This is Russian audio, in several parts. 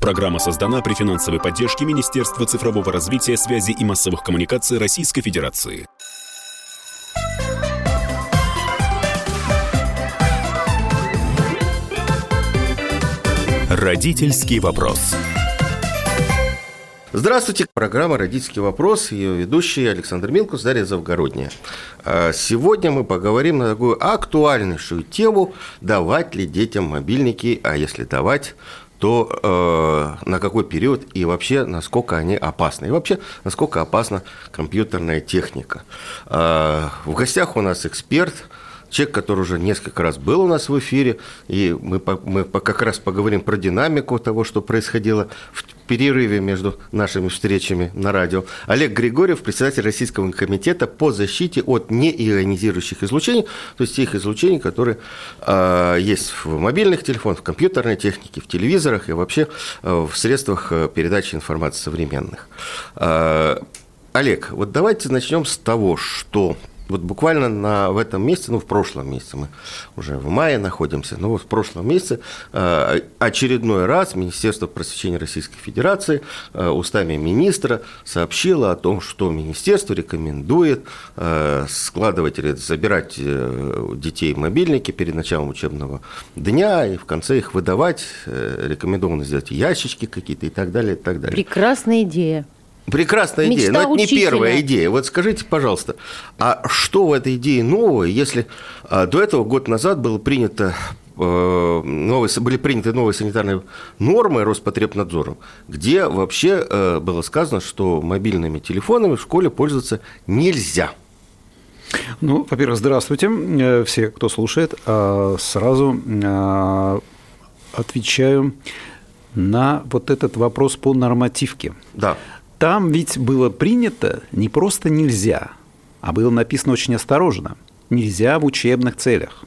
Программа создана при финансовой поддержке Министерства цифрового развития, связи и массовых коммуникаций Российской Федерации. Родительский вопрос. Здравствуйте. Программа «Родительский вопрос». Ее ведущий Александр Милкус, Дарья Завгородняя. А сегодня мы поговорим на такую актуальнейшую тему «Давать ли детям мобильники, а если давать, то э, на какой период и вообще насколько они опасны. И вообще, насколько опасна компьютерная техника. Э, в гостях у нас эксперт – человек, который уже несколько раз был у нас в эфире, и мы, мы как раз поговорим про динамику того, что происходило в перерыве между нашими встречами на радио. Олег Григорьев, председатель Российского комитета по защите от неионизирующих излучений, то есть тех излучений, которые э, есть в мобильных телефонах, в компьютерной технике, в телевизорах и вообще э, в средствах э, передачи информации современных. Э, Олег, вот давайте начнем с того, что вот буквально на, в этом месяце, ну, в прошлом месяце, мы уже в мае находимся, но вот в прошлом месяце э, очередной раз Министерство просвещения Российской Федерации э, устами министра сообщило о том, что министерство рекомендует э, складывать или забирать детей мобильники перед началом учебного дня и в конце их выдавать, рекомендовано сделать ящички какие-то и так далее, и так далее. Прекрасная идея. Прекрасная Мечта идея, но это учителя. не первая идея. Вот скажите, пожалуйста, а что в этой идее нового, если а, до этого год назад было принято э, новые, были приняты новые санитарные нормы Роспотребнадзором, где вообще э, было сказано, что мобильными телефонами в школе пользоваться нельзя. Ну, во-первых, здравствуйте, э, все, кто слушает. А, сразу отвечаю на вот этот вопрос по нормативке. Да. Там ведь было принято не просто нельзя, а было написано очень осторожно. Нельзя в учебных целях.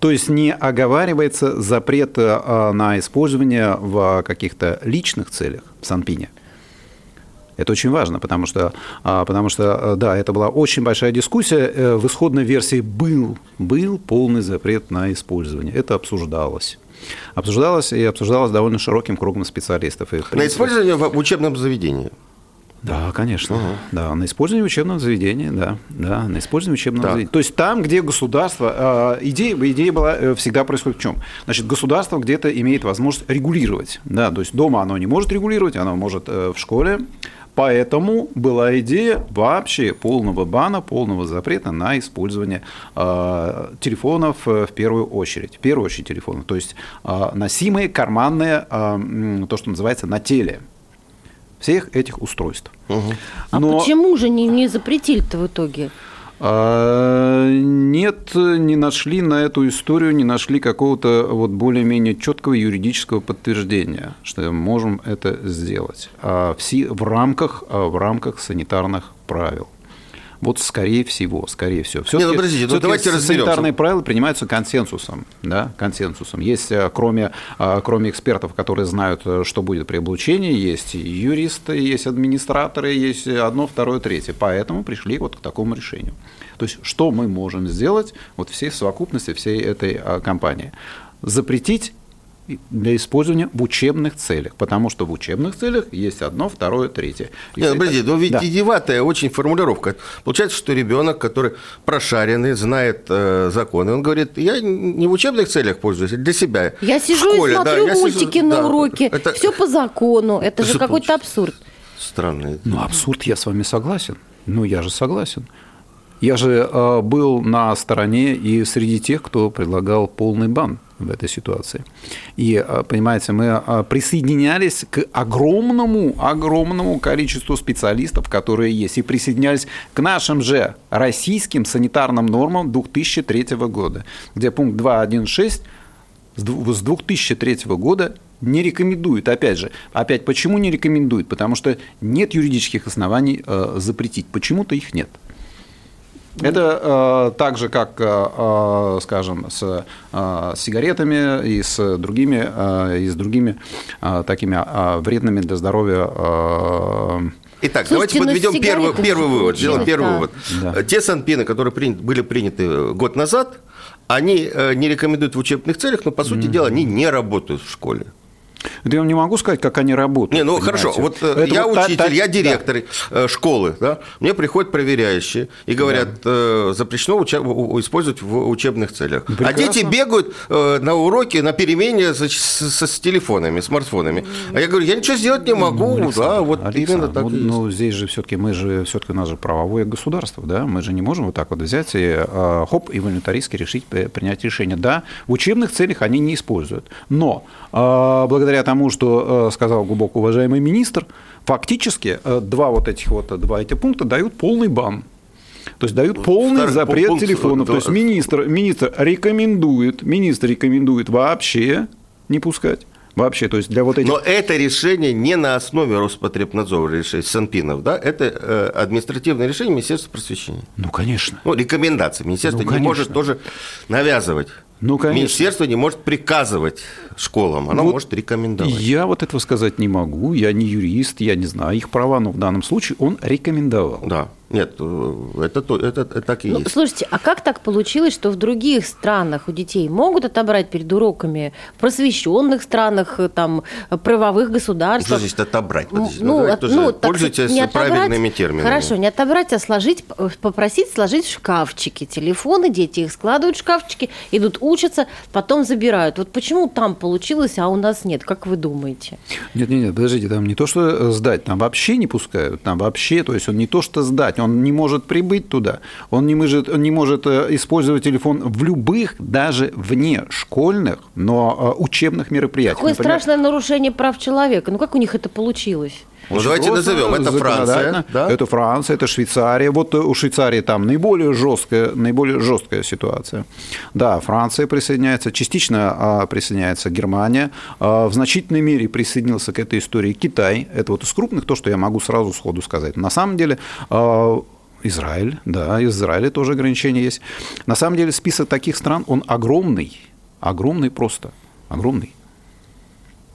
То есть не оговаривается запрет э, на использование в каких-то личных целях в Санпине. Это очень важно, потому что, а, потому что, э, да, это была очень большая дискуссия. Э, в исходной версии был, был полный запрет на использование. Это обсуждалось обсуждалось и обсуждалось довольно широким кругом специалистов. И, принципе... На использование в учебном заведении? Да, конечно. Угу. Да, на использование учебного заведения, да, да, на использование учебного так. заведения. То есть там, где государство, э, идея, идея была э, всегда происходит в чем? Значит, государство где-то имеет возможность регулировать, да, то есть дома оно не может регулировать, оно может э, в школе, Поэтому была идея вообще полного бана, полного запрета на использование э, телефонов в первую очередь. В первую очередь телефонов. То есть э, носимые, карманные, э, то, что называется на теле всех этих устройств. Угу. А Но... почему же не, не запретили-то в итоге? А, нет, не нашли на эту историю, не нашли какого-то вот более-менее четкого юридического подтверждения, что можем это сделать. А все в рамках, а в рамках санитарных правил. Вот скорее всего, скорее всего. Все-таки, Нет, ну, подождите, ну, давайте разберемся. Санитарные правила принимаются консенсусом. Да, консенсусом. Есть, э, кроме, э, кроме экспертов, которые знают, э, что будет при облучении, есть юристы, есть администраторы, есть одно, второе, третье. Поэтому пришли вот к такому решению. То есть, что мы можем сделать вот всей совокупности всей этой компании? Запретить для использования в учебных целях, потому что в учебных целях есть одно, второе, третье. Нет, это... подожди, но ведь да. идиотая очень формулировка. Получается, что ребенок, который прошаренный, знает э, законы, он говорит, я не в учебных целях пользуюсь, а для себя. Я сижу школе, и смотрю да, мультики сижу, на да, уроке, это... все по закону, это, это же какой-то абсурд. Странный. Ну, абсурд, я с вами согласен. Ну, я же согласен. Я же э, был на стороне и среди тех, кто предлагал полный бан в этой ситуации. И, а, понимаете, мы а, присоединялись к огромному, огромному количеству специалистов, которые есть, и присоединялись к нашим же российским санитарным нормам 2003 года, где пункт 2.1.6 с 2003 года не рекомендует, опять же, опять почему не рекомендует? Потому что нет юридических оснований э, запретить, почему-то их нет. Это э, так же, как, э, э, скажем, с э, сигаретами и с другими, э, и с другими э, такими э, вредными для здоровья э, Итак, Слушайте, давайте подведем первый, первый вывод. Сделаем первый да. вывод. Да. Те санпины, которые принят, были приняты год назад, они э, не рекомендуют в учебных целях, но, по сути mm-hmm. дела, они не работают в школе. Это я не могу сказать, как они работают. Не, ну понимаете? хорошо, вот э, это я вот учитель, та, та, я директор да. Э, школы, да, мне приходят проверяющие и говорят, да. э, запрещено уча- использовать в учебных целях. Прекрасно. А дети бегают э, на уроке, на перемене с, с, с телефонами, смартфонами. А я говорю, я ничего сделать не могу, ну, да, вот Александр, именно так ну, ну, здесь же все-таки мы же, все-таки у нас же правовое государство, да, мы же не можем вот так вот взять и э, хоп, и волюнтаристски решить принять решение. Да, в учебных целях они не используют, но э, благодаря тому, что э, сказал глубоко уважаемый министр, фактически э, два вот этих вот, два эти пункта дают полный бан. То есть дают полный Второй запрет пункт, телефонов. Да. То есть министр, министр рекомендует, министр рекомендует вообще не пускать. Вообще, то есть для вот этих... Но это решение не на основе Роспотребнадзора решение Санпинов, да? Это э, административное решение Министерства просвещения. Ну, конечно. Ну, рекомендации. Министерство ну, не может тоже навязывать. Ну, конечно. Министерство не может приказывать школам, оно вот может рекомендовать. Я вот этого сказать не могу, я не юрист, я не знаю их права, но в данном случае он рекомендовал. Да. Нет, э, это, это, это так и ну, есть. Слушайте, а как так получилось, что в других странах у детей могут отобрать перед уроками, в просвещенных странах, э, там, правовых государствах? Что значит отобрать? Подожди, ну, ну, ну пользуйтесь не отобрать, правильными терминами. Хорошо, не отобрать, а сложить, попросить сложить в шкафчики. Телефоны, дети их складывают в шкафчики, идут учатся, потом забирают. Вот почему там получилось, а у нас нет? Как вы думаете? Нет, нет, нет, подождите, там не то, что сдать, там вообще не пускают, там вообще, то есть он не то, что сдать, он не может прибыть туда, он не может, он не может э, использовать телефон в любых, даже вне школьных, но э, учебных мероприятиях. Какое Например, страшное нарушение прав человека. Ну как у них это получилось? Ну, давайте назовем. Это Франция. Да? Это Франция, это Швейцария. Вот у Швейцарии там наиболее жесткая, наиболее жесткая ситуация. Да, Франция присоединяется, частично а, присоединяется Германия. А, в значительной мере присоединился к этой истории Китай. Это вот из крупных то, что я могу сразу сходу сказать. На самом деле а, Израиль, да, Израиле тоже ограничения есть. На самом деле список таких стран, он огромный, огромный просто, огромный.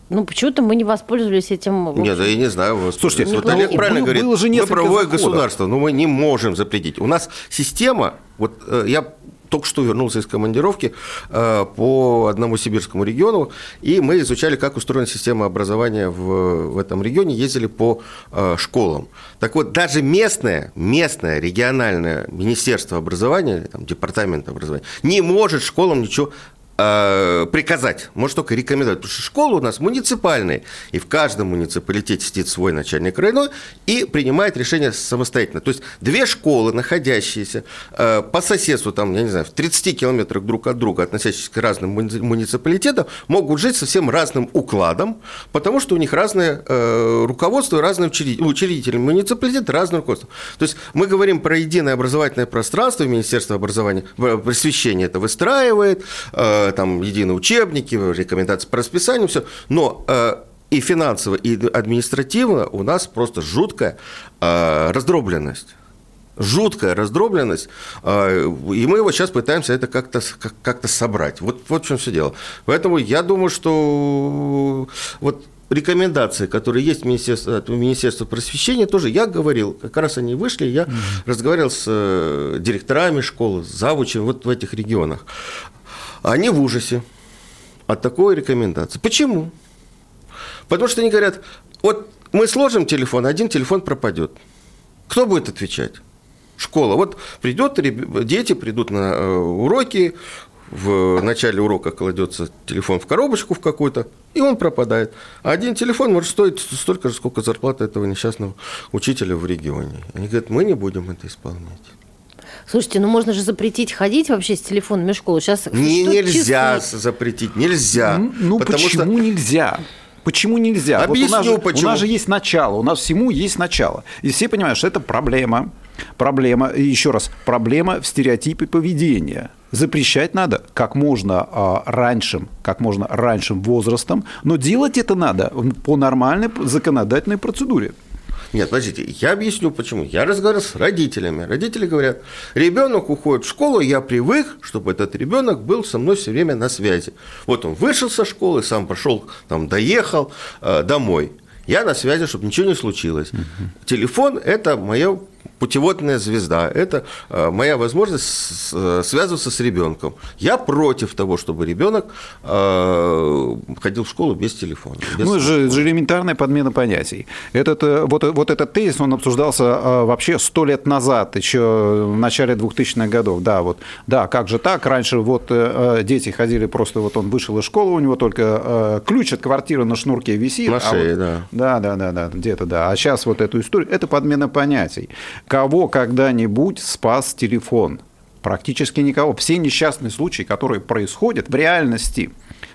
Ну, почему-то мы не воспользовались этим. Нет, я не знаю. Слушайте, вот Олег правильно говорит, было же мы правовое заходов. государство, но мы не можем запретить. У нас система, вот э, я только что вернулся из командировки э, по одному сибирскому региону, и мы изучали, как устроена система образования в, в этом регионе, ездили по э, школам. Так вот, даже местное, местное региональное министерство образования, там, департамент образования, не может школам ничего Э, приказать, может только рекомендовать, потому что школы у нас муниципальные, и в каждом муниципалитете сидит свой начальник района и принимает решение самостоятельно. То есть две школы, находящиеся э, по соседству, там, я не знаю, в 30 километрах друг от друга, относящиеся к разным муниципалитетам, могут жить совсем разным укладом, потому что у них разное э, руководство, разные учредители, учредители муниципалитета, разное руководство. То есть мы говорим про единое образовательное пространство, Министерство образования, просвещения это выстраивает, Э, там единые учебники, рекомендации по расписанию, все. Но э, и финансово, и административно у нас просто жуткая э, раздробленность жуткая раздробленность, и мы его сейчас пытаемся это как-то как собрать. Вот, вот в чем все дело. Поэтому я думаю, что вот рекомендации, которые есть в Министерстве, от Министерства просвещения, тоже я говорил, как раз они вышли, я mm-hmm. разговаривал с директорами школ, с завучами вот в этих регионах. Они в ужасе от такой рекомендации. Почему? Потому что они говорят, вот мы сложим телефон, один телефон пропадет. Кто будет отвечать? Школа. Вот придет, дети придут на э, уроки, в начале урока кладется телефон в коробочку в какую-то, и он пропадает. А один телефон может стоить столько же, сколько зарплата этого несчастного учителя в регионе. Они говорят, мы не будем это исполнять. Слушайте, ну можно же запретить ходить вообще с телефонами в школу. Сейчас не, нельзя часы? запретить, нельзя. Ну почему что... нельзя? Почему нельзя? Объясню, вот у нас, почему. У нас же есть начало, у нас всему есть начало. И все понимают, что это проблема. Проблема, и еще раз, проблема в стереотипе поведения. Запрещать надо как можно а, раньше, как можно раньшим возрастом, но делать это надо по нормальной законодательной процедуре. Нет, подождите, я объясню почему. Я разговаривал с родителями. Родители говорят, ребенок уходит в школу, я привык, чтобы этот ребенок был со мной все время на связи. Вот он вышел со школы, сам пошел, там, доехал э, домой. Я на связи, чтобы ничего не случилось. Угу. Телефон – это мое путеводная звезда. Это э, моя возможность с- связываться с ребенком. Я против того, чтобы ребенок э, ходил в школу без телефона. без Ну, это же, элементарная подмена понятий. Этот, э, вот, вот этот тезис, он обсуждался э, вообще сто лет назад, еще в начале 2000-х годов. Да, вот, да, как же так? Раньше вот э, дети ходили просто, вот он вышел из школы, у него только э, ключ от квартиры на шнурке висит. На а шее, вот- да. Да, да, да, да, где-то да. А сейчас вот эту историю, это подмена понятий. Кого когда-нибудь спас телефон? Практически никого. Все несчастные случаи, которые происходят в реальности,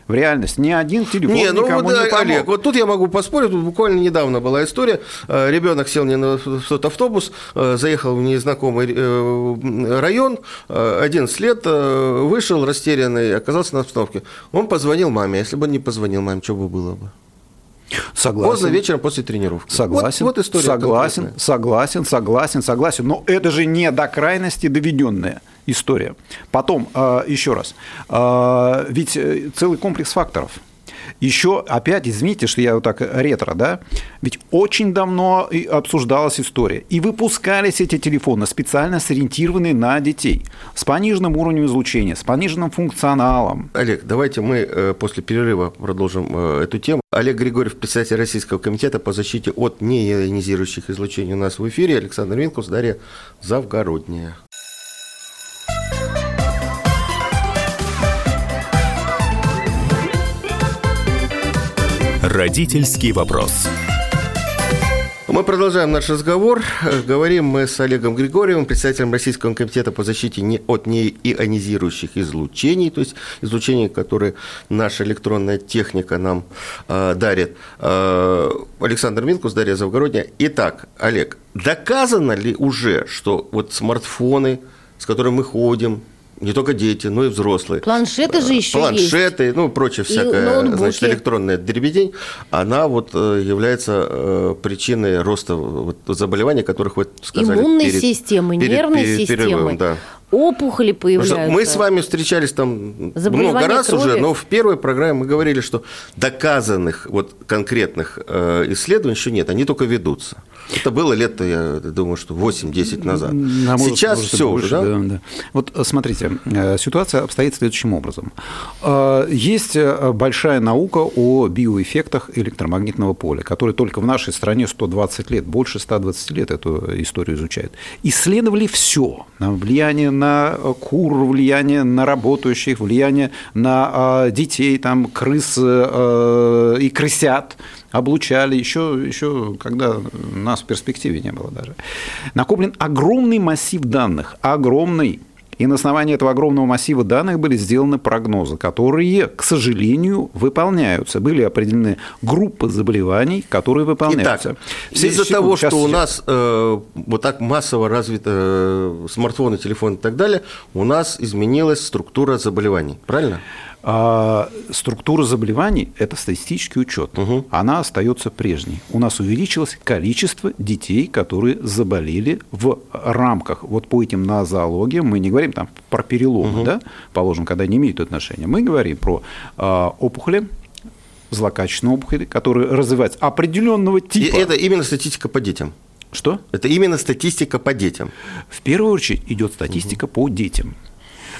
в реальности ни один телефон Не, ну никому вот, не э, помог. Олег, вот тут я могу поспорить, тут буквально недавно была история, Э, ребенок сел не на тот автобус, э, заехал в незнакомый район, э, 11 лет, вышел растерянный, оказался на остановке. Он позвонил маме, если бы он не позвонил маме, что бы было бы? Согласен. Поздно вечером после тренировки. Согласен, Вот, вот история согласен, конкретная. согласен, согласен, согласен. Но это же не до крайности доведенная история. Потом, э, еще раз, э, ведь э, целый комплекс факторов. Еще, опять, извините, что я вот так ретро, да, ведь очень давно обсуждалась история. И выпускались эти телефоны, специально сориентированные на детей, с пониженным уровнем излучения, с пониженным функционалом. Олег, давайте мы э, после перерыва продолжим э, эту тему. Олег Григорьев, председатель Российского комитета по защите от неионизирующих излучений у нас в эфире. Александр Винкус, Дарья Завгородняя. Родительский вопрос. Мы продолжаем наш разговор. Говорим мы с Олегом Григорьевым, председателем Российского комитета по защите от неионизирующих излучений, то есть излучений, которые наша электронная техника нам э, дарит. Э, Александр Минкус, Дарья Завгородняя. Итак, Олег, доказано ли уже, что вот смартфоны, с которыми мы ходим, не только дети, но и взрослые. Планшеты же еще Планшеты, ну, прочее всякое, ноутбуки. значит, электронная дребедень, она вот э, является э, причиной роста вот, заболеваний, которых вы сказали. Иммунной перед- системы, перед нервной пере- системы. перерывом, да. Опухоли появляются. мы с вами встречались там много раз крови. уже, но в первой программе мы говорили, что доказанных вот конкретных э, исследований еще нет, они только ведутся. Это было лет, я думаю, что 8-10 назад. На мой Сейчас взгляд, все больше, уже, да? да? Вот э, смотрите, э, ситуация обстоит следующим образом. Есть большая наука о биоэффектах электромагнитного поля, которая только в нашей стране 120 лет, больше 120 лет эту историю изучает. Исследовали все. Влияние на кур, влияние на работающих, влияние на э, детей, там, крыс э, и крысят облучали еще, еще когда нас в перспективе не было даже. Накоплен огромный массив данных, огромный. И на основании этого огромного массива данных были сделаны прогнозы, которые, к сожалению, выполняются. Были определены группы заболеваний, которые выполняются. Итак, из-за того, что у нас э, вот так массово развиты э, смартфоны, телефоны и так далее, у нас изменилась структура заболеваний, правильно? А, структура заболеваний – это статистический учет. Она остается прежней. У нас увеличилось количество детей, которые заболели в рамках, вот по этим нозологиям, мы не говорим там про переломы, да, положим, когда не имеют отношения, мы говорим про а, опухоли, злокачественные опухоли, которые развиваются определенного И типа. это именно статистика по детям. Что? Это именно статистика по детям. В первую очередь идет статистика по детям.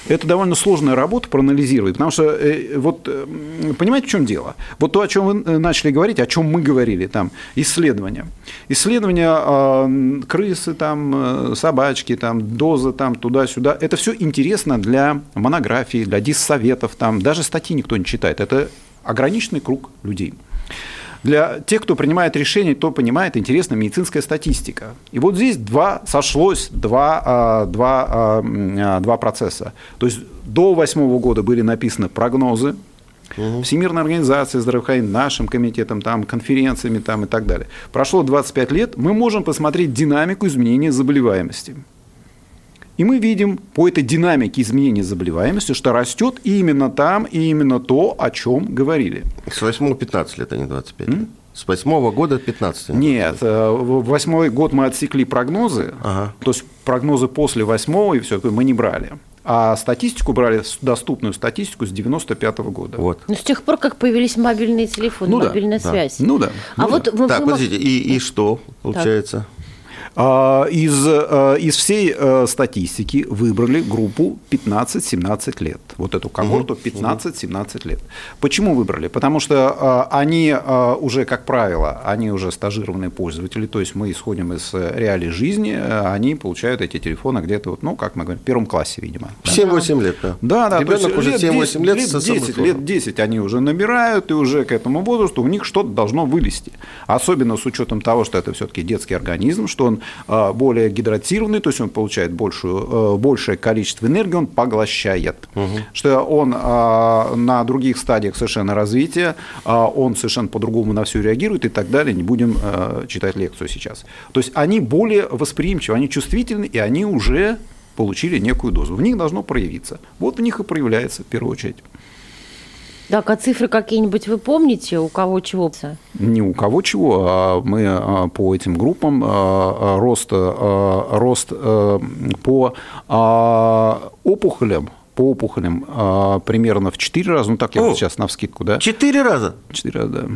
Это довольно сложная работа проанализировать, потому что э, вот э, понимаете, в чем дело? Вот то, о чем вы э, начали говорить, о чем мы говорили, там исследования, исследования э, крысы, там собачки, там дозы, там туда-сюда, это все интересно для монографий, для диссоветов, там даже статьи никто не читает, это ограниченный круг людей. Для тех, кто принимает решения, кто понимает, интересна медицинская статистика. И вот здесь два, сошлось два, а, два, а, а, два процесса. То есть до восьмого года были написаны прогнозы, Всемирной организации здравоохранения, нашим комитетом, там, конференциями там, и так далее. Прошло 25 лет, мы можем посмотреть динамику изменения заболеваемости. И мы видим по этой динамике изменения заболеваемости, что растет именно там и именно то, о чем говорили. С 8 15 лет, а не 25 лет. С 8 года 15. а не Нет, э, в восьмой год мы отсекли прогнозы, Ага. то есть прогнозы после восьмого и все мы не брали. А статистику брали, доступную статистику с 95 года. Вот. Ну, с тех пор, как появились мобильные телефоны, Ну да, мобильная да. связь. Ну да. А ну вот да. вы- Так, вы- подождите, и, и что получается? А, из, а, из всей а, статистики выбрали группу 15-17 лет. Вот эту когорту 15-17 лет. Почему выбрали? Потому что они уже, как правило, они уже стажированные пользователи, то есть мы исходим из реалий жизни, они получают эти телефоны где-то, вот, ну, как мы говорим, в первом классе, видимо. 7-8 лет, да. Да, да. Ребенок уже 7-8 лет, лет, 10, лет 10 они уже набирают, и уже к этому возрасту у них что-то должно вылезти. Особенно с учетом того, что это все-таки детский организм, что он а, более гидратированный, то есть он получает большую, э, большее количество энергии, он поглощает. Угу. Что он а, на других стадиях совершенно развития, а, он совершенно по-другому на все реагирует и так далее. Не будем читать лекцию сейчас. То есть они более восприимчивы, они чувствительны, и они уже получили некую дозу. В них должно проявиться. Вот в них и проявляется в первую очередь. Так, а цифры какие-нибудь вы помните, у кого чего? Не у кого чего, а мы а, по этим группам а, рост, рост по опухолям по опухолям примерно в 4 раза, ну так я О, вот сейчас на вскидку, да? 4 раза? 4 раза, да.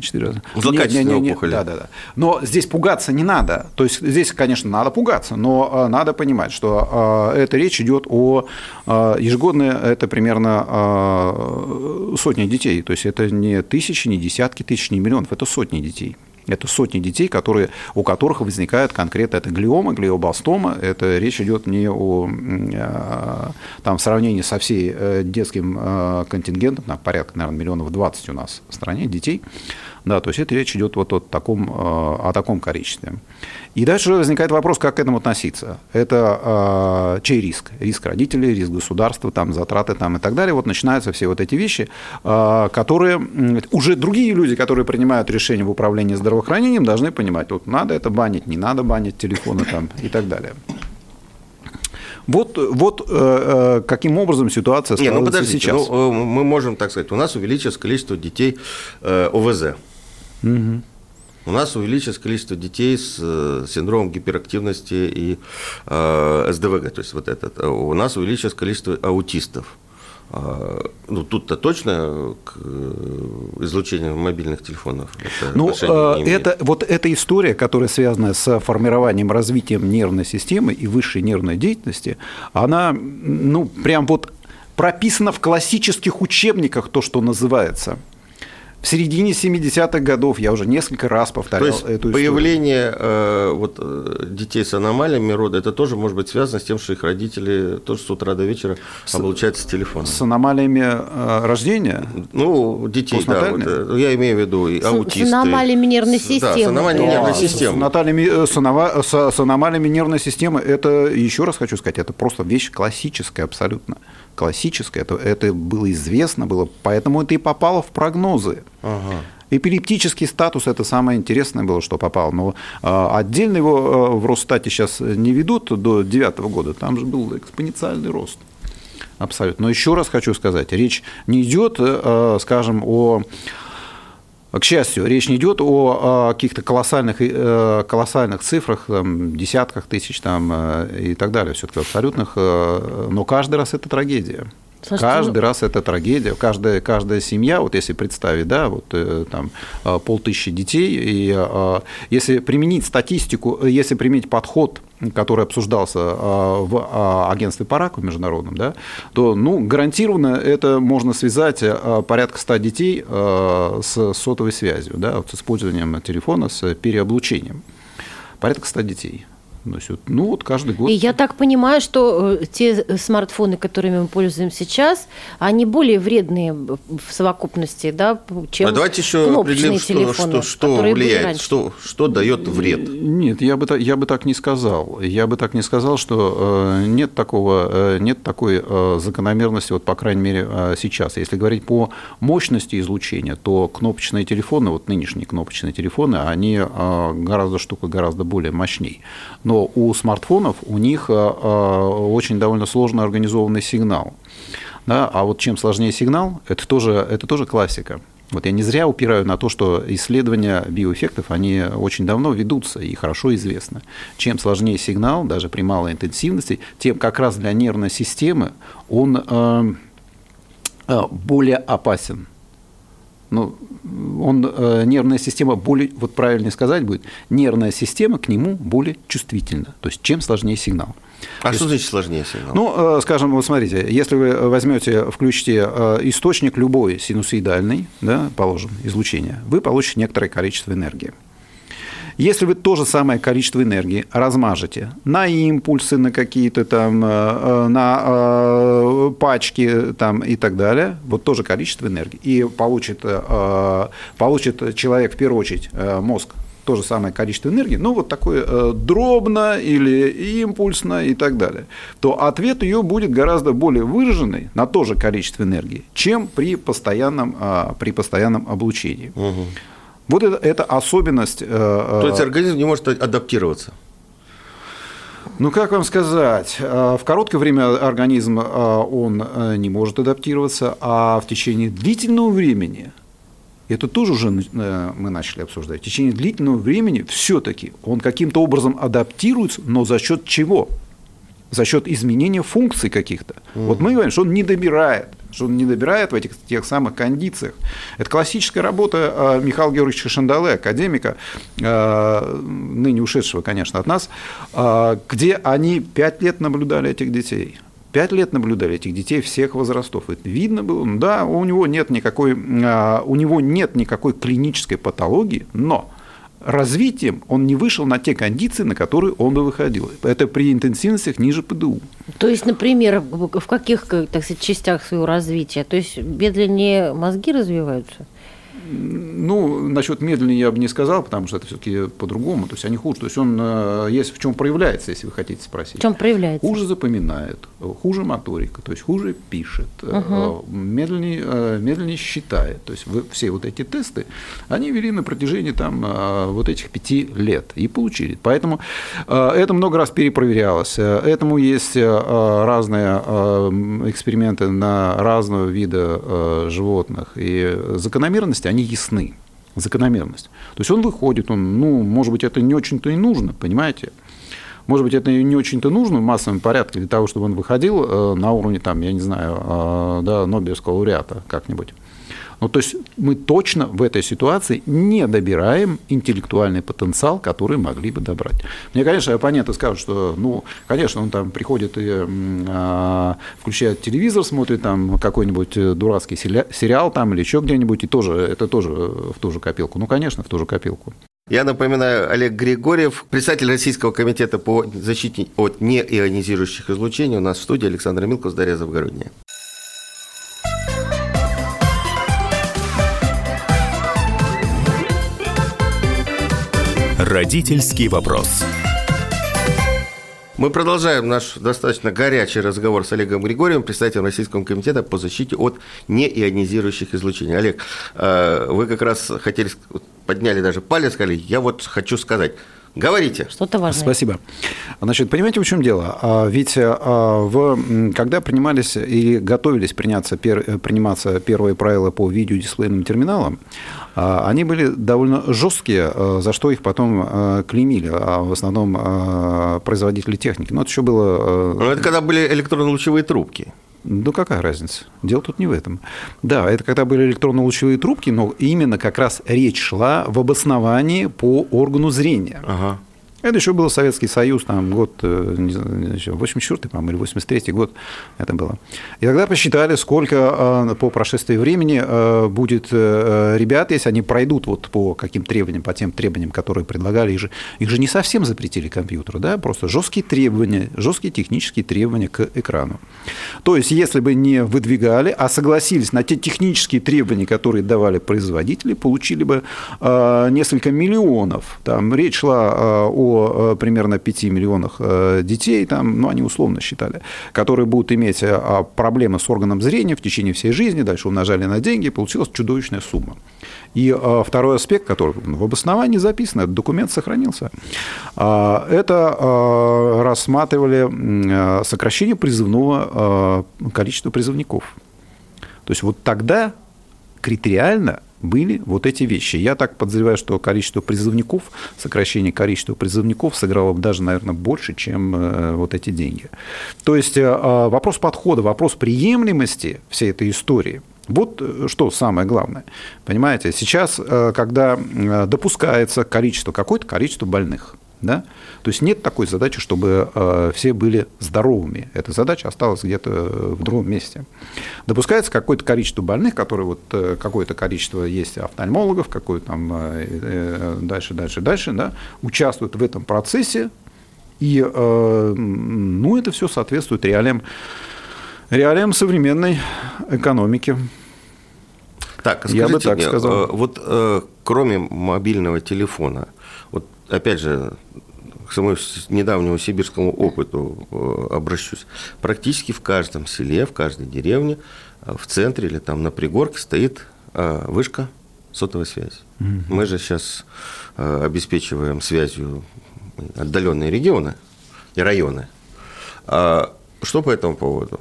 Четыре раза. Злокачественные опухоли. Да, да, да. Но здесь пугаться не надо. То есть здесь, конечно, надо пугаться, но а, надо понимать, что э, это речь идет о э, ежегодно это примерно э, сотни детей. То есть это не тысячи, не десятки тысяч, не миллионов, это сотни детей. Это сотни детей, которые, у которых возникает конкретно это глиома, глиобластома. Это речь идет не о там, в сравнении со всей э, детским контингентом, на порядка, наверное, миллионов 20 у нас в стране детей, да, то есть это речь идет вот о таком, э, о таком количестве. И дальше возникает вопрос, как к этому относиться. Это э, чей риск? Риск родителей, риск государства, там, затраты там, и так далее. Вот начинаются все вот эти вещи, э, которые уже другие люди, которые принимают решения в управлении здравоохранением, должны понимать, вот надо это банить, не надо банить телефоны там, и так далее. Вот, вот э, каким образом ситуация складывается Не, ну подождите, сейчас. Ну, мы можем так сказать, у нас увеличилось количество детей э, ОВЗ. Угу. У нас увеличилось количество детей с э, синдромом гиперактивности и э, СДВГ, то есть вот этот. У нас увеличилось количество аутистов. А, ну, тут-то точно к э, излучению мобильных телефонов. Это ну, это, вот эта история, которая связана с формированием, развитием нервной системы и высшей нервной деятельности, она, ну, прям вот прописана в классических учебниках, то, что называется – в середине 70-х годов, я уже несколько раз повторял То есть эту появление э, вот, э, детей с аномалиями рода, это тоже может быть связано с тем, что их родители тоже с утра до вечера с, облучаются с телефоном. С аномалиями э, рождения? Ну, детей, да. Вот, э, я имею в виду и аутисты. С аномалиями нервной системы. Да, с аномалиями нервной системы. С, аномалиями, с, анова, с, с аномалиями нервной системы, это, еще раз хочу сказать, это просто вещь классическая абсолютно классическое, это, это было известно, было, поэтому это и попало в прогнозы. Ага. Эпилептический статус – это самое интересное было, что попало. Но э, отдельно его э, в Росстате сейчас не ведут до 2009 года. Там же был экспоненциальный рост. Абсолютно. Но еще раз хочу сказать, речь не идет, э, скажем, о к счастью, речь не идет о каких-то колоссальных, э, колоссальных цифрах, там, десятках тысяч там, э, и так далее, все-таки абсолютных, э, но каждый раз это трагедия. Слушайте, каждый ну... раз это трагедия. Каждая, каждая семья, вот если представить, да, вот там полтысячи детей, и если применить статистику, если применить подход который обсуждался в агентстве по раку международном, да, то ну, гарантированно это можно связать порядка 100 детей с сотовой связью, да, с использованием телефона, с переоблучением. Порядка 100 детей. Есть, ну вот каждый год. И я так понимаю, что э, те смартфоны, которыми мы пользуемся сейчас, они более вредные в совокупности, да, чем а давайте еще определим, что, что, что влияет, что, что дает вред. Нет, я бы, я бы так не сказал. Я бы так не сказал, что э, нет, такого, э, нет такой закономерности, вот по крайней мере сейчас. Если говорить по мощности излучения, то кнопочные телефоны, вот нынешние кнопочные телефоны, они гораздо штука гораздо более мощней. Но что у смартфонов у них э, э, очень довольно сложно организованный сигнал. Да? А вот чем сложнее сигнал, это тоже, это тоже классика. Вот я не зря упираю на то, что исследования биоэффектов, они очень давно ведутся и хорошо известны. Чем сложнее сигнал, даже при малой интенсивности, тем как раз для нервной системы он э, более опасен. Ну, он, э, нервная система более, вот правильнее сказать будет, нервная система к нему более чувствительна. То есть чем сложнее сигнал. А То что есть, значит сложнее сигнал? Ну, э, скажем, вот смотрите, если вы возьмете, включите э, источник любой синусоидальный, да, положим, излучение, вы получите некоторое количество энергии. Если вы то же самое количество энергии размажете на импульсы, на какие-то там, э, э, на э, пачки там, и так далее, вот тоже количество энергии, и получит, получит человек, в первую очередь, мозг, то же самое количество энергии, ну вот такое дробно или импульсно и так далее, то ответ ее будет гораздо более выраженный на то же количество энергии, чем при постоянном, при постоянном облучении. Угу. Вот это, это особенность. Э, То есть организм не может адаптироваться? Ну, как вам сказать, э, в короткое время организм, э, он не может адаптироваться, а в течение длительного времени, это тоже уже мы начали обсуждать, в течение длительного времени все-таки он каким-то образом адаптируется, но за счет чего? За счет изменения функций каких-то. Угу. Вот мы говорим, что он не добирает что он не добирает в этих тех самых кондициях. Это классическая работа а, Михаила Георгиевича Шандале, академика, а, ныне ушедшего, конечно, от нас, а, где они пять лет наблюдали этих детей. Пять лет наблюдали этих детей всех возрастов. Это видно было, ну да, у него нет никакой, у него нет никакой клинической патологии, но развитием он не вышел на те кондиции, на которые он бы выходил. Это при интенсивностях ниже ПДУ. То есть, например, в каких так сказать, частях своего развития? То есть медленнее мозги развиваются? Ну, насчет медленнее я бы не сказал, потому что это все-таки по-другому. То есть они хуже. То есть он э, есть в чем проявляется, если вы хотите спросить. В чем проявляется? Хуже запоминает, хуже моторика, то есть хуже пишет, угу. медленнее, э, медленнее считает. То есть все вот эти тесты, они вели на протяжении там вот этих пяти лет и получили. Поэтому это много раз перепроверялось. Этому есть разные эксперименты на разного вида животных. И закономерности, они ясны закономерность. То есть он выходит, он, ну, может быть, это не очень-то и нужно, понимаете? Может быть, это не очень-то нужно в массовом порядке для того, чтобы он выходил э, на уровне, там, я не знаю, э, да, Нобелевского лауреата как-нибудь. Ну, то есть мы точно в этой ситуации не добираем интеллектуальный потенциал, который могли бы добрать. Мне, конечно, оппоненты скажут, что, ну, конечно, он там приходит и а, включает телевизор, смотрит там какой-нибудь э, дурацкий сериал там или еще где-нибудь, и тоже, это тоже в ту же копилку. Ну, конечно, в ту же копилку. Я напоминаю, Олег Григорьев, председатель Российского комитета по защите от неионизирующих излучений. У нас в студии Александр Милкус, Дарья Завгородняя. Родительский вопрос. Мы продолжаем наш достаточно горячий разговор с Олегом Григорьевым, представителем Российского комитета по защите от неионизирующих излучений. Олег, э, вы как раз хотели, подняли даже палец, сказали, я вот хочу сказать, Говорите. Что-то важное. Спасибо. Значит, понимаете, в чем дело? А, ведь а, в, когда принимались или готовились приняться, приниматься первые правила по видеодисплейным терминалам, а, они были довольно жесткие, за что их потом клеймили, а в основном производители техники. Но это еще было... Но это когда были электронно-лучевые трубки. Ну, какая разница? Дело тут не в этом. Да, это когда были электронно-лучевые трубки, но именно как раз речь шла в обосновании по органу зрения. Ага. Это еще был Советский Союз, там год, э, не знаю, 84 по-моему, или 83 год это было. И тогда посчитали, сколько э, по прошествии времени э, будет ребят, если они пройдут вот по каким требованиям, по тем требованиям, которые предлагали, их же, их же не совсем запретили компьютеру, да, просто жесткие требования, жесткие технические требования к экрану. То есть, если бы не выдвигали, а согласились на те технические требования, которые давали производители, получили бы несколько миллионов. Там речь шла о Э, примерно 5 миллионах э, детей, там, ну, они условно считали, которые будут иметь э, проблемы с органом зрения в течение всей жизни, дальше умножали на деньги, получилась чудовищная сумма. И второй аспект, который в обосновании записан, этот документ сохранился, это рассматривали сокращение призывного количества призывников. То есть вот тогда критериально были вот эти вещи. Я так подозреваю, что количество призывников, сокращение количества призывников сыграло бы даже, наверное, больше, чем э, вот эти деньги. То есть э, а, вопрос подхода, вопрос приемлемости всей этой истории, Вот э, что самое главное. Понимаете, сейчас, когда допускается количество, какое-то количество больных, да, то есть нет такой задачи, чтобы все были здоровыми. Эта задача осталась где-то в другом месте. Допускается какое-то количество больных, которые вот какое-то количество есть офтальмологов, какое там дальше, дальше, дальше, да, участвуют в этом процессе, и ну, это все соответствует реалиям реалиям современной экономики. Так, скажите Я бы так мне, сказал. Э, вот э, кроме мобильного телефона, опять же, к самому недавнему сибирскому опыту э, обращусь, практически в каждом селе, в каждой деревне, в центре или там на пригорке стоит вышка сотовой связи. Угу. Мы же сейчас обеспечиваем связью отдаленные регионы и районы. А что по этому поводу?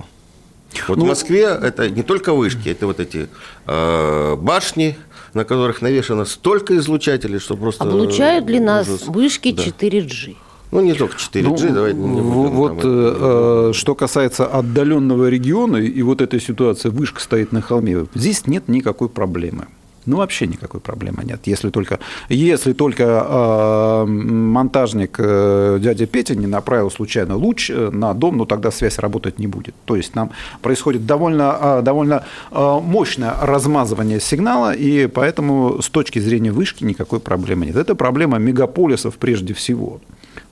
Вот ну, в Москве это не только вышки, это вот эти э, башни, на которых навешано столько излучателей, что просто... Облучают ли нас ужас. вышки да. 4G? Ну, не только 4G, ну, давайте не будем Вот там, э, что касается отдаленного региона и вот этой ситуации, вышка стоит на холме, здесь нет никакой проблемы. Ну, вообще никакой проблемы нет. Если только, если только э, монтажник э, дядя Петя не направил случайно луч э, на дом, ну, тогда связь работать не будет. То есть нам происходит довольно, э, довольно э, мощное размазывание сигнала, и поэтому с точки зрения вышки никакой проблемы нет. Это проблема мегаполисов прежде всего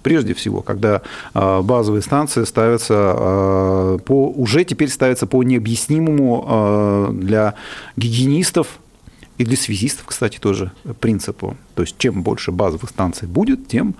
прежде всего, когда базовые станции ставятся по, уже теперь ставятся по необъяснимому для гигиенистов и для связистов, кстати, тоже принципу. То есть чем больше базовых станций будет, тем,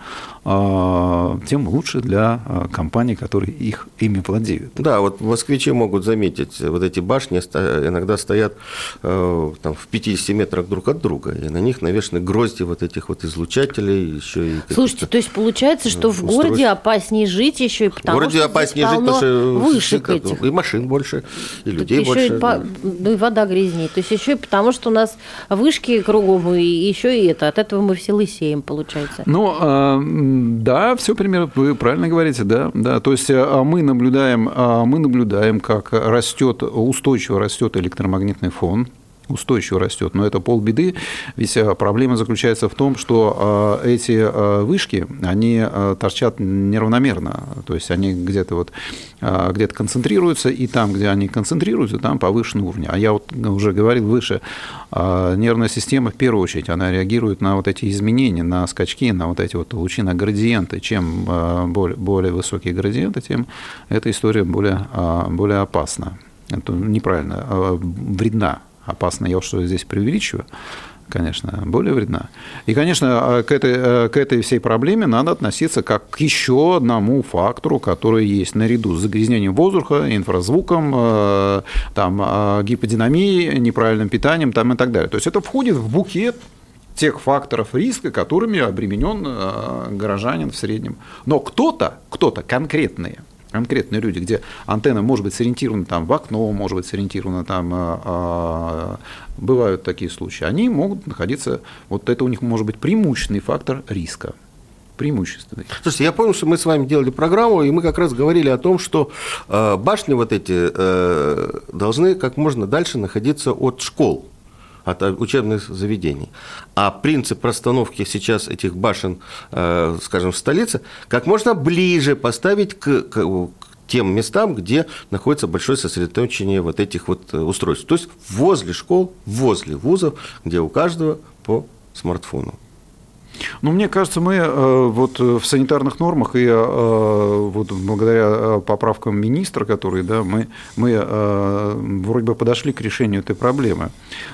а, тем лучше для а, компаний, которые их ими владеют. Да, вот москвичи могут заметить, вот эти башни иногда стоят э, там, в 50 метрах друг от друга, и на них навешаны грозди вот этих вот излучателей. Еще и Слушайте, то есть получается, что в городе опаснее жить еще и потому, В городе что опаснее жить, потому что вышек этих. и машин больше, и Тут людей больше. И по... Ну и вода грязнее. То есть еще и потому, что у нас вышки кругом, и еще и это. От этого мы все лысеем, получается. Ну, а, да, все примерно, вы правильно говорите, да. да. То есть а мы наблюдаем, а мы наблюдаем, как растет, устойчиво растет электромагнитный фон устойчиво растет. Но это полбеды, ведь э, проблема заключается в том, что э, эти э, вышки, они торчат неравномерно, то есть они где-то вот где-то концентрируются, и там, где они концентрируются, там повышенный уровень. А я вот уже говорил выше, нервная система в первую очередь, она реагирует на вот эти изменения, на скачки, на вот эти вот лучи, на градиенты. Чем более высокие градиенты, тем эта история более, более опасна. Это неправильно, вредна опасно, я что здесь преувеличиваю, конечно, более вредна. И, конечно, э, к этой, э, к этой всей проблеме надо относиться как к еще одному фактору, который есть наряду с загрязнением воздуха, инфразвуком, э, там, гиподинамией, неправильным питанием там, и так далее. То есть это входит в букет тех факторов риска, которыми обременен горожанин в среднем. Но кто-то, кто-то конкретные – конкретные люди, где антенна может быть сориентирована там, в окно, может быть сориентирована там, а, а, бывают такие случаи, они могут находиться, вот это у них может быть преимущественный фактор риска. Преимущественный. Слушайте, я помню, что мы с вами делали программу, и мы как раз говорили о том, что э, башни вот эти э, должны как можно дальше находиться от школ от учебных заведений. А принцип расстановки сейчас этих башен, э, скажем, в столице, как можно ближе поставить к, к, к тем местам, где находится большое сосредоточение вот этих вот устройств. То есть возле школ, возле вузов, где у каждого по смартфону. Ну, мне кажется, мы э, вот в санитарных нормах и э, вот благодаря э, поправкам министра, которые, да, мы, мы вроде бы подошли к решению этой проблемы.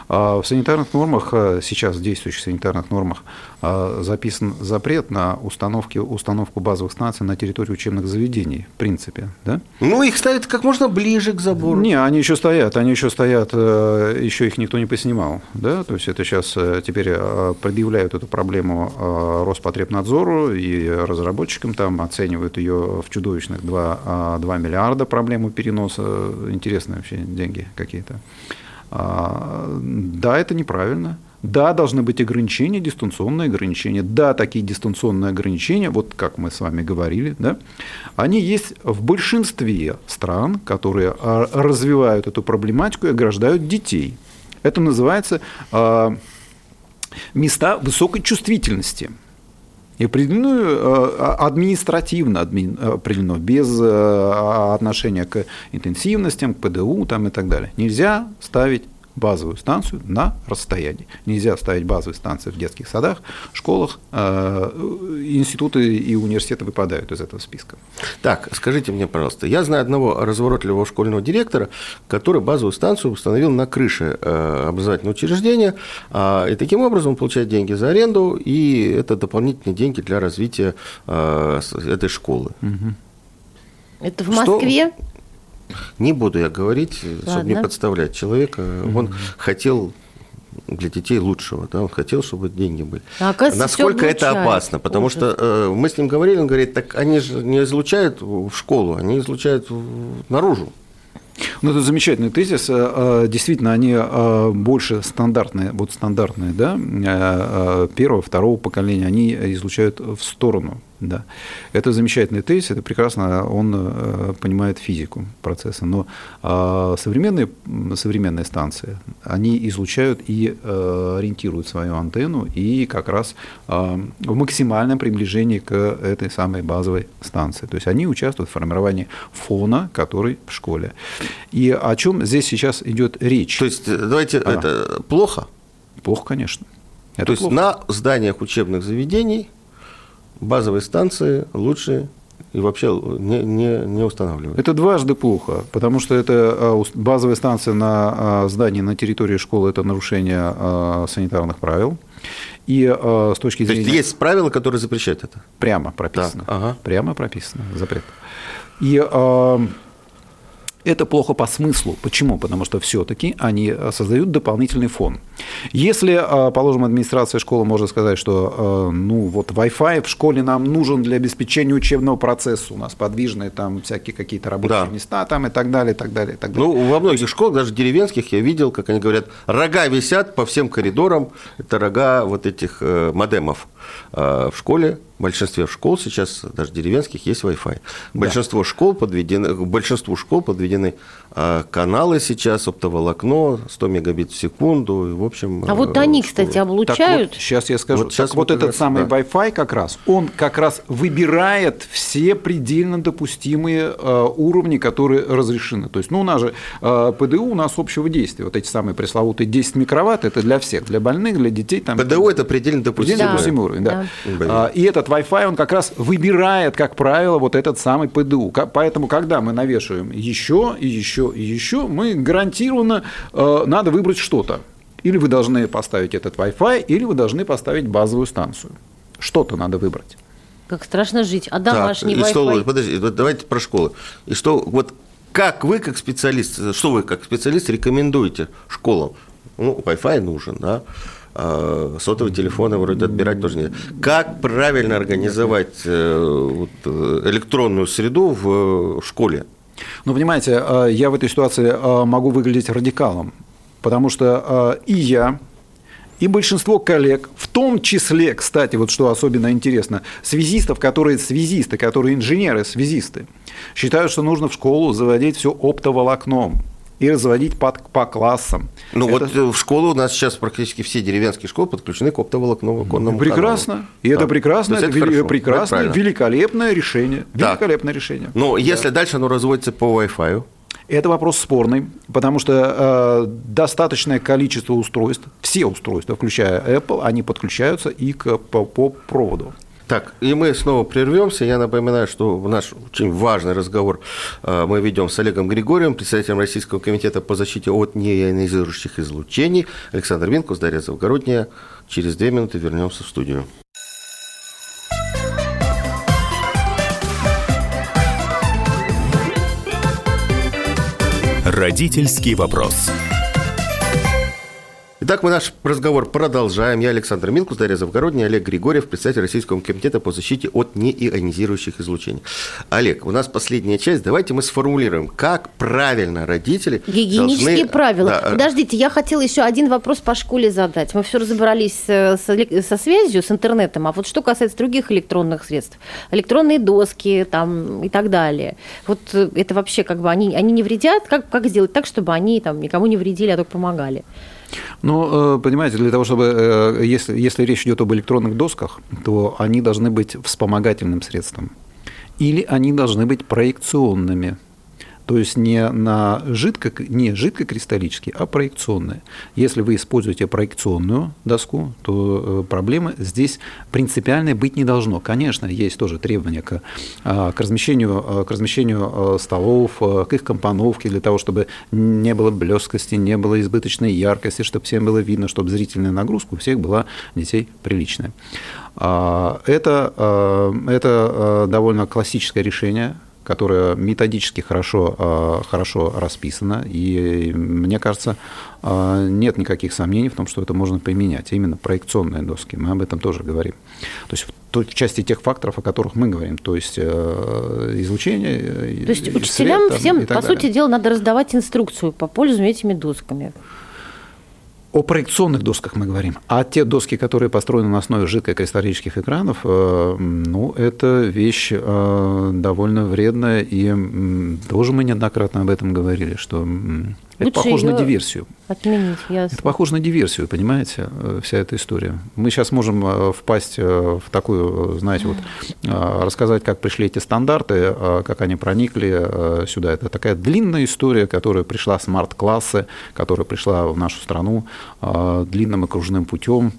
А в санитарных нормах, сейчас в действующих санитарных нормах, записан запрет на установки, установку базовых станций на территории учебных заведений, в принципе. Да? Ну, их ставят как можно ближе к забору. Не, они еще стоят, они еще стоят, еще их никто не поснимал. Да? То есть это сейчас теперь предъявляют эту проблему Э, Роспотребнадзору и разработчикам там оценивают ее в чудовищных 2, 2 а, миллиарда проблему переноса. Интересные вообще деньги какие-то. А, да, это неправильно. Да, должны быть ограничения, дистанционные ограничения. Да, такие дистанционные ограничения, вот как мы с вами говорили, да, они есть в большинстве стран, которые а, развивают эту проблематику и ограждают детей. Это называется места высокой чувствительности и определенную э, административно определено, без э, отношения к интенсивностям, к ПДУ там, и так далее. Нельзя ставить базовую станцию на расстоянии. Нельзя ставить базовые станции в детских садах, школах. Э, институты и университеты выпадают из этого списка. Так, скажите мне, пожалуйста, я знаю одного разворотливого школьного директора, который базовую станцию установил на крыше э, образовательного учреждения, а, и таким образом получает деньги за аренду, и это дополнительные деньги для развития э, этой школы. Это в Москве? Что? Не буду я говорить, Ладно. чтобы не подставлять человека. Угу. Он хотел для детей лучшего, да, он хотел, чтобы деньги были. А, Насколько это опасно? Потому Ужас. что э, мы с ним говорили, он говорит, так они же не излучают в школу, они излучают наружу. Ну, это замечательный тезис. Э, э, действительно, они э, больше стандартные, вот стандартные, да, первого, второго поколения, они излучают в сторону да. Это замечательный тезис, это прекрасно, он э, понимает физику процесса. Но э, современные, современные станции, они излучают и э, ориентируют свою антенну и как раз э, в максимальном приближении к этой самой базовой станции. То есть они участвуют в формировании фона, который в школе. И о чем здесь сейчас идет речь? То есть, давайте, а. это плохо? Плохо, конечно. Это То есть плохо. на зданиях учебных заведений базовые станции лучше и вообще не, не, не устанавливают. Это дважды плохо, потому что это а, базовая станция на а, здании на территории школы – это нарушение а, санитарных правил. И с точки зрения... То есть есть правила, которые запрещают это? Прямо прописано. Так, ага. Прямо прописано запрет. И это плохо по смыслу. Почему? Потому что все-таки они э, создают дополнительный фон. Если, э, положим, администрация школы может сказать, что э, ну вот Wi-Fi в школе нам нужен для обеспечения учебного процесса, у нас подвижные там всякие какие-то рабочие да. места там и так далее, и так далее, и так далее. Ну, во многих школах, даже деревенских, я видел, как они говорят, рога висят по всем коридорам, это рога вот этих модемов в школе, в большинстве школ сейчас, даже деревенских, есть Wi-Fi. Большинство да. школ подведены, большинству школ подведены а, каналы сейчас, оптоволокно, 100 мегабит в секунду, и, в общем... А вот они, школы. кстати, облучают? Так вот, сейчас я скажу. Вот, сейчас вот, этот самый да. Wi-Fi как раз, он как раз выбирает все предельно допустимые э, уровни, которые разрешены. То есть, ну, у нас же э, ПДУ у нас общего действия. Вот эти самые пресловутые 10 микроватт, это для всех, для больных, для детей. Там, ПДУ – это предельно допустимый, предельно допустимый уровень, да. да. И этот Wi-Fi, он как раз выбирает, как правило, вот этот самый ПДУ. Поэтому, когда мы навешиваем еще и еще и еще, мы гарантированно э, надо выбрать что-то. Или вы должны поставить этот Wi-Fi, или вы должны поставить базовую станцию. Что-то надо выбрать. Как страшно жить. А домашний так, Wi-Fi? Что, подожди, давайте про школу. И что, вот как вы, как специалист, что вы, как специалист, рекомендуете школам? Ну, Wi-Fi нужен, да? А, сотовые телефоны вроде отбирать тоже нет. Как правильно организовать э, э, электронную среду в школе? Ну, понимаете, э, я в этой ситуации могу выглядеть радикалом, потому что и я, и большинство коллег, в том числе, кстати, вот что особенно интересно, связистов, которые связисты, которые инженеры-связисты, считают, что нужно в школу заводить все оптоволокном и разводить по, по классам. Ну это... вот э, в школу у нас сейчас практически все деревенские школы подключены к оптоволокному Прекрасно. Каналу. И да. это прекрасно, это, это вели... прекрасное, это великолепное решение. Великолепное так. решение. Но да. если дальше оно разводится по Wi-Fi, это вопрос спорный, потому что э, достаточное количество устройств, все устройства, включая Apple, они подключаются и к, по, по проводу. Так, и мы снова прервемся. Я напоминаю, что наш очень важный разговор э, мы ведем с Олегом Григорьевым, председателем Российского комитета по защите от неионизирующих излучений. Александр Винкус, Дарья Завгородняя. Через две минуты вернемся в студию. Родительский вопрос. Итак, мы наш разговор продолжаем. Я Александр Милкус, Дарья Завгородняя, Олег Григорьев, председатель Российского комитета по защите от неионизирующих излучений. Олег, у нас последняя часть. Давайте мы сформулируем, как правильно родители Гигиенические должны... правила. Да, Подождите, я хотела еще один вопрос по школе задать. Мы все разобрались э, со, со связью, с интернетом, а вот что касается других электронных средств, электронные доски там и так далее. Вот э, это вообще как бы они, они не вредят? Как, как сделать так, чтобы они там никому не вредили, а только помогали? Ну, э, понимаете, для того, чтобы, если, если речь идет об электронных досках, то они должны быть вспомогательным средством. Или они должны быть проекционными то есть не, на жидко, не жидкокристаллические, а проекционные. Если вы используете проекционную доску, то э, проблемы здесь принципиальной быть не должно. Конечно, есть тоже требования к, а, к размещению, а, к размещению а, столов, к их компоновке, для того, чтобы не было блескости, не было избыточной яркости, чтобы всем было видно, чтобы зрительная нагрузка у всех была детей приличная. Это, это довольно классическое решение которая методически хорошо, а, хорошо расписана, и мне кажется, а, нет никаких сомнений в том, что это можно применять, именно проекционные доски, мы об этом тоже говорим. То есть в части тех факторов, о которых мы говорим, то есть э, излучение. То есть учителям свет, всем, по далее. сути дела, надо раздавать инструкцию по пользованию этими досками. О проекционных досках мы говорим. А те доски, которые построены на основе жидкокристаллических экранов, э, ну, это вещь э, довольно вредная. И тоже мы неоднократно об этом говорили, что это похоже на диверсию. Отменить, ясно. Это похоже на диверсию, понимаете, э, вся эта история. Мы сейчас можем э, впасть э, в такую, знаете, вот рассказать, как пришли эти стандарты, как они проникли сюда. Это такая длинная история, которая пришла смарт-классы, которая пришла в нашу страну длинным окружным путем.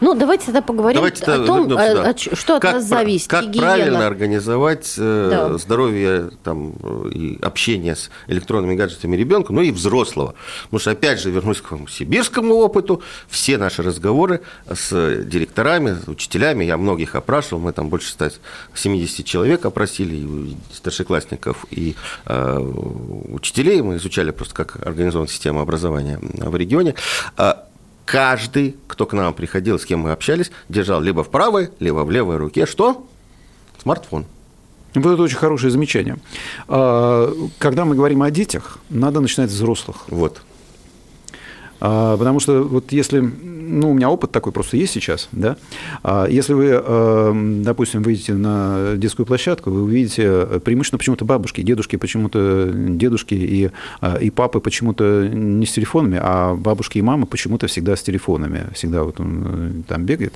Ну, давайте тогда поговорим давайте о том, о, о, что от как, нас зависит. Как гигиена. правильно организовать э, да. здоровье там, и общение с электронными гаджетами ребенка, ну и взрослого. Потому что, опять же, вернусь к сибирскому опыту, все наши разговоры с директорами, с учителями, я многих опрашивал, мы там больше 170 человек опросили, и старшеклассников, и э, учителей, мы изучали просто, как организована система образования в регионе. Каждый, кто к нам приходил, с кем мы общались, держал либо в правой, либо в левой руке что? Смартфон. Вот это очень хорошее замечание. А, когда мы говорим о детях, надо начинать с взрослых. Вот. А, потому что вот если, ну, у меня опыт такой просто есть сейчас, да, а, если вы, а, допустим, выйдете на детскую площадку, вы увидите преимущественно почему-то бабушки, дедушки почему-то, дедушки и, и папы почему-то не с телефонами, а бабушки и мамы почему-то всегда с телефонами, всегда вот он там бегает.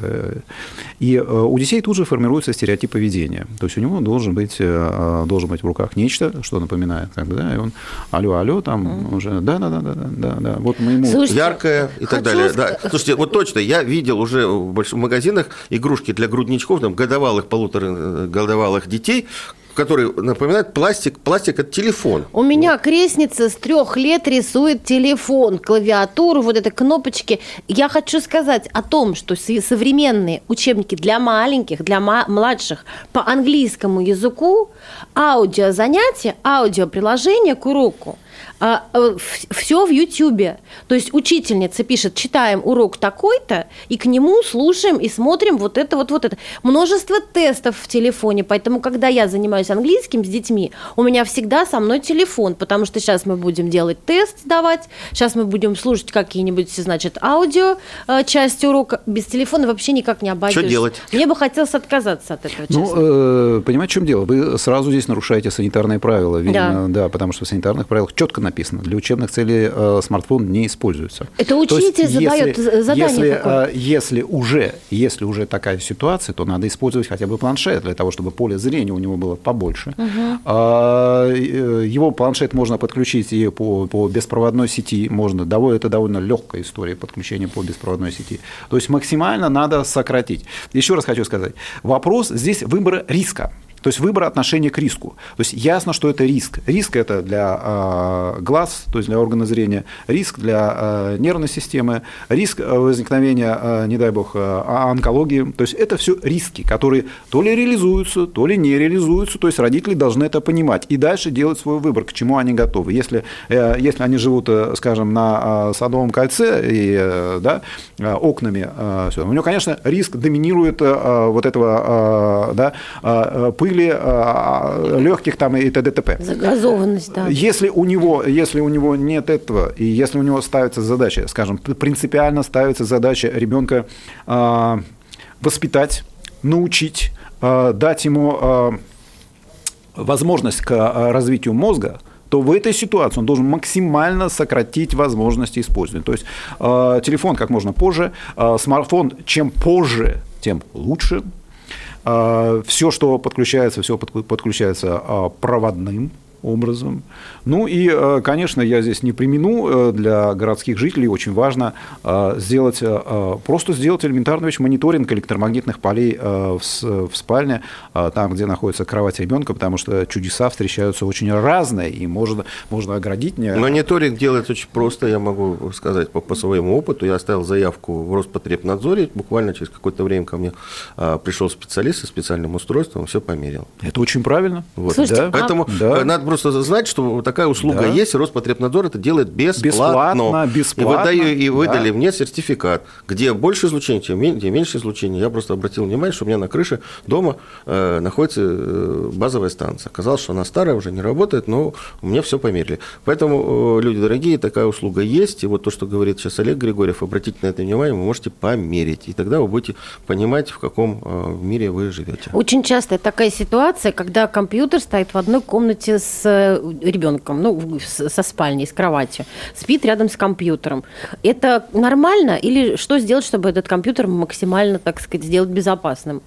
И у детей тут же формируется стереотип поведения, то есть у него должен быть, должен быть в руках нечто, что напоминает, как бы, да, и он, алло, алло, там mm. уже, да-да-да-да-да, да, вот мы ему... Слушайте, яркое и так далее. Да. Слушайте, вот точно, я видел уже в больших магазинах игрушки для грудничков, там, годовалых, полутора э, годовалых детей, который напоминает пластик. Пластик – это телефон. У меня крестница с трех лет рисует телефон, клавиатуру, вот это кнопочки. Я хочу сказать о том, что современные учебники для маленьких, для младших по английскому языку, аудиозанятия, аудиоприложение к уроку – а, э, все в Ютьюбе. То есть учительница пишет, читаем урок такой-то, и к нему слушаем и смотрим вот это, вот, вот это. Множество тестов в телефоне, поэтому, когда я занимаюсь английским с детьми, у меня всегда со мной телефон, потому что сейчас мы будем делать тест, сдавать, сейчас мы будем слушать какие-нибудь, значит, аудио э, части урока. Без телефона вообще никак не обойдешь. Что делать? Мне бы хотелось отказаться от этого, Ну, э, понимаете, в чем дело? Вы сразу здесь нарушаете санитарные правила, видимо, да, да потому что в санитарных правилах четко написано, для учебных целей э, смартфон не используется. Это учитель есть, задает если, задание если, такое. Э, если, уже, если уже такая ситуация, то надо использовать хотя бы планшет для того, чтобы поле зрения у него было побольше. Угу. Его планшет можно подключить и по, по беспроводной сети, можно, это довольно легкая история подключения по беспроводной сети. То есть максимально надо сократить. Еще раз хочу сказать, вопрос здесь выбора риска. То есть выбор отношения к риску. То есть ясно, что это риск. Риск это для э, глаз, то есть для органа зрения, риск для э, нервной системы, риск возникновения, э, не дай бог, э, онкологии. То есть это все риски, которые то ли реализуются, то ли не реализуются. То есть родители должны это понимать и дальше делать свой выбор, к чему они готовы. Если, э, если они живут, э, скажем, на э, Садовом кольце и э, да, э, окнами, э, все, у него, конечно, риск доминирует э, вот этого э, да, э, пыли а, легких там и т.д. т.п. Загазованность, да. Если у него, если у него нет этого, и если у него ставится задача, скажем, принципиально ставится задача ребенка а, воспитать, научить, а, дать ему возможность к развитию мозга, то в этой ситуации он должен максимально сократить возможности использования. То есть э, телефон как можно позже, э, смартфон чем позже, тем лучше. А, все, что подключается, все подключается а, проводным образом. Ну и, э, конечно, я здесь не примену, э, для городских жителей очень важно э, сделать, просто сделать элементарный вещь, мониторинг электромагнитных полей в спальне, там, где находится кровать ребенка, потому что чудеса встречаются очень разные, и можно, можно оградить. Мониторинг делается очень просто, я могу сказать по, по своему опыту. Я оставил заявку в Роспотребнадзоре, буквально через какое-то время ко мне пришел специалист со специальным устройством, все померил. Это очень правильно. Вот. Слушайте, да. Поэтому да. надо просто знать, что такая услуга да. есть, Роспотребнадзор это делает бесплатно. Бесплатно, бесплатно. И, выдаю, и выдали да. мне сертификат, где больше излучения, чем где меньше излучения. Я просто обратил внимание, что у меня на крыше дома э, находится э, базовая станция. Оказалось, что она старая, уже не работает, но у меня все померили. Поэтому, э, люди дорогие, такая услуга есть. И вот то, что говорит сейчас Олег Григорьев, обратите на это внимание, вы можете померить. И тогда вы будете понимать, в каком э, мире вы живете. Очень часто такая ситуация, когда компьютер стоит в одной комнате с э, ребенком, ну, со спальней, с кроватью, спит рядом с компьютером. Это нормально или что сделать, чтобы этот компьютер максимально, так сказать, сделать безопасным?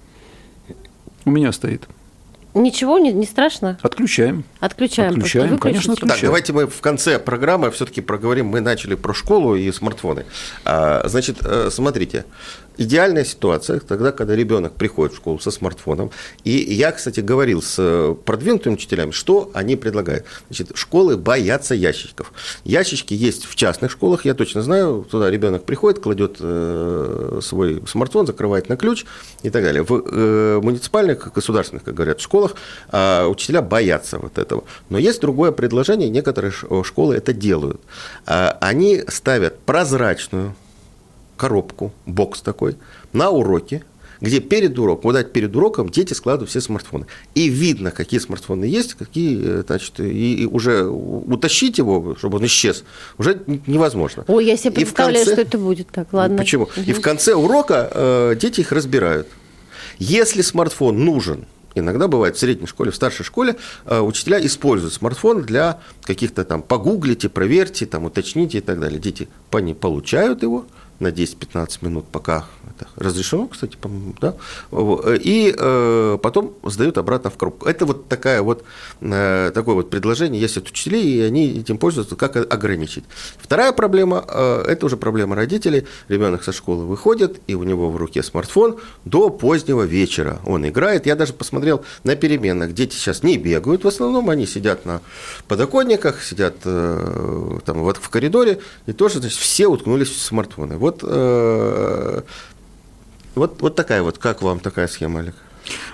У меня стоит. Ничего, не, не страшно? Отключаем. Отключаем. Отключаем, конечно, отключаем. Так, давайте мы в конце программы все-таки проговорим. Мы начали про школу и смартфоны. А, значит, э, смотрите, идеальная ситуация тогда, когда ребенок приходит в школу со смартфоном. И я, кстати, говорил с э, продвинутыми учителями, что они предлагают. Значит, школы боятся ящичков. Ящички есть в частных школах, я точно знаю. Туда ребенок приходит, кладет э, свой смартфон, закрывает на ключ и так далее. В э, муниципальных, государственных, как говорят, школах а, учителя боятся вот этого. Но есть другое предложение, некоторые школы это делают. А, они ставят прозрачную коробку, бокс такой, на уроке, где перед уроком, вот перед уроком дети складывают все смартфоны. И видно, какие смартфоны есть, какие, значит, и, и уже утащить его, чтобы он исчез, уже невозможно. Ой, я себе представляю, конце... что это будет так, ладно. Почему? Угу. И в конце урока э, дети их разбирают. Если смартфон нужен, иногда бывает в средней школе, в старшей школе э, учителя используют смартфон для каких-то там погуглите, проверьте, там уточните и так далее. Дети получают его, на 10-15 минут, пока это разрешено, кстати, по-моему, да, и э, потом сдают обратно в коробку. Это вот такая вот, э, такое вот предложение есть от учителей, и они этим пользуются, как ограничить. Вторая проблема, э, это уже проблема родителей. Ребенок со школы выходит, и у него в руке смартфон до позднего вечера. Он играет. Я даже посмотрел на переменах. Дети сейчас не бегают, в основном они сидят на подоконниках, сидят э, там вот в коридоре, и тоже, значит, все уткнулись в смартфоны. Вот, э, вот, вот такая вот, как вам такая схема, Олег?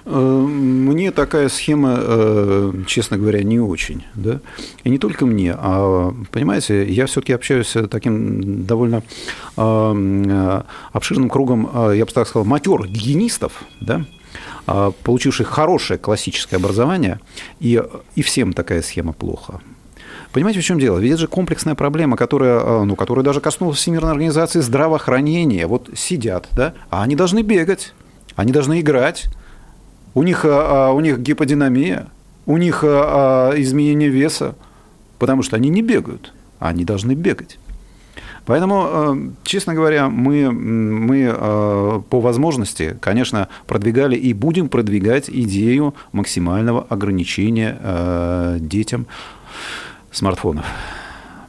Э, мне такая схема, э, честно говоря, не очень. Да? И не только мне, а, понимаете, я все-таки общаюсь с таким довольно обширным кругом, я бы так сказал, матер гигиенистов, да? получивших хорошее классическое образование, и, и всем такая схема плохо. Понимаете, в чем дело? Ведь это же комплексная проблема, которая, э, ну, которая даже коснулась Всемирной организации здравоохранения. Вот сидят, да, а они должны бегать, они должны играть, у них, э, э, у них гиподинамия, у них изменение веса, потому что они не бегают, а они должны бегать. Поэтому, честно говоря, мы, мы по возможности, конечно, продвигали и будем продвигать идею максимального ограничения детям смартфонов.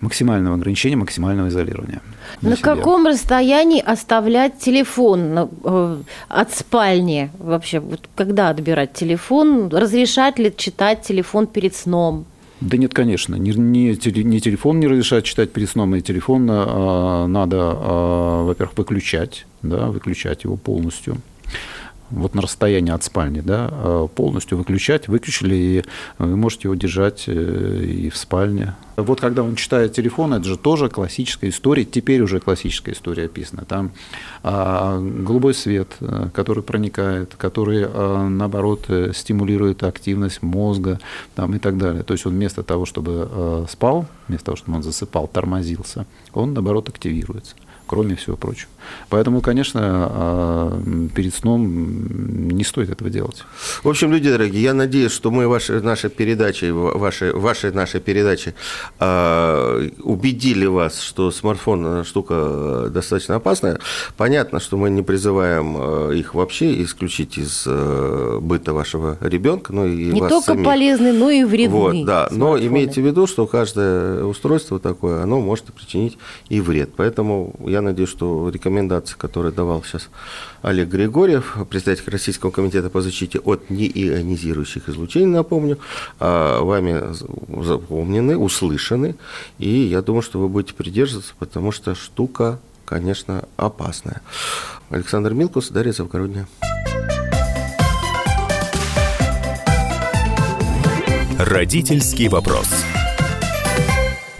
максимального ограничения, максимального изолирования. На, на каком расстоянии оставлять телефон э, от спальни? Вообще, вот когда отбирать телефон? Разрешать ли читать телефон перед сном? Да нет, конечно. Ни, ни, ни телефон не разрешает читать перед сном, и телефон а, надо, а, во-первых, выключать, да, выключать его полностью вот на расстоянии от спальни, да, а полностью выключать, выключили, и вы можете его держать э, и в спальне. Вот когда он читает телефон, это же тоже классическая история, теперь уже классическая история описана. Там а, голубой свет, э, который проникает, который, наоборот, э, стимулирует активность мозга там, и так далее. То есть он вместо того, чтобы спал, вместо того, чтобы он засыпал, тормозился, он, наоборот, активируется кроме всего прочего. Поэтому, конечно, а, перед сном не стоит этого делать. В общем, люди дорогие, я надеюсь, что мы ваши, наши передачи, ваши, ваши наши передачи э, убедили вас, что смартфон штука достаточно опасная. Понятно, что мы не призываем а, их вообще исключить из быта вашего ребенка, но и не вас только самих. полезный, но и вредный. Вот, да, но имейте в виду, что каждое устройство такое, оно может причинить и вред. Поэтому я надеюсь, что рекомендации, которые давал сейчас Олег Григорьев, председатель Российского комитета по защите от неионизирующих излучений, напомню, а, вами запомнены, услышаны, и я думаю, что вы будете придерживаться, потому что штука, конечно, опасная. Александр Милкус, Дарья Завгородняя. Родительский вопрос.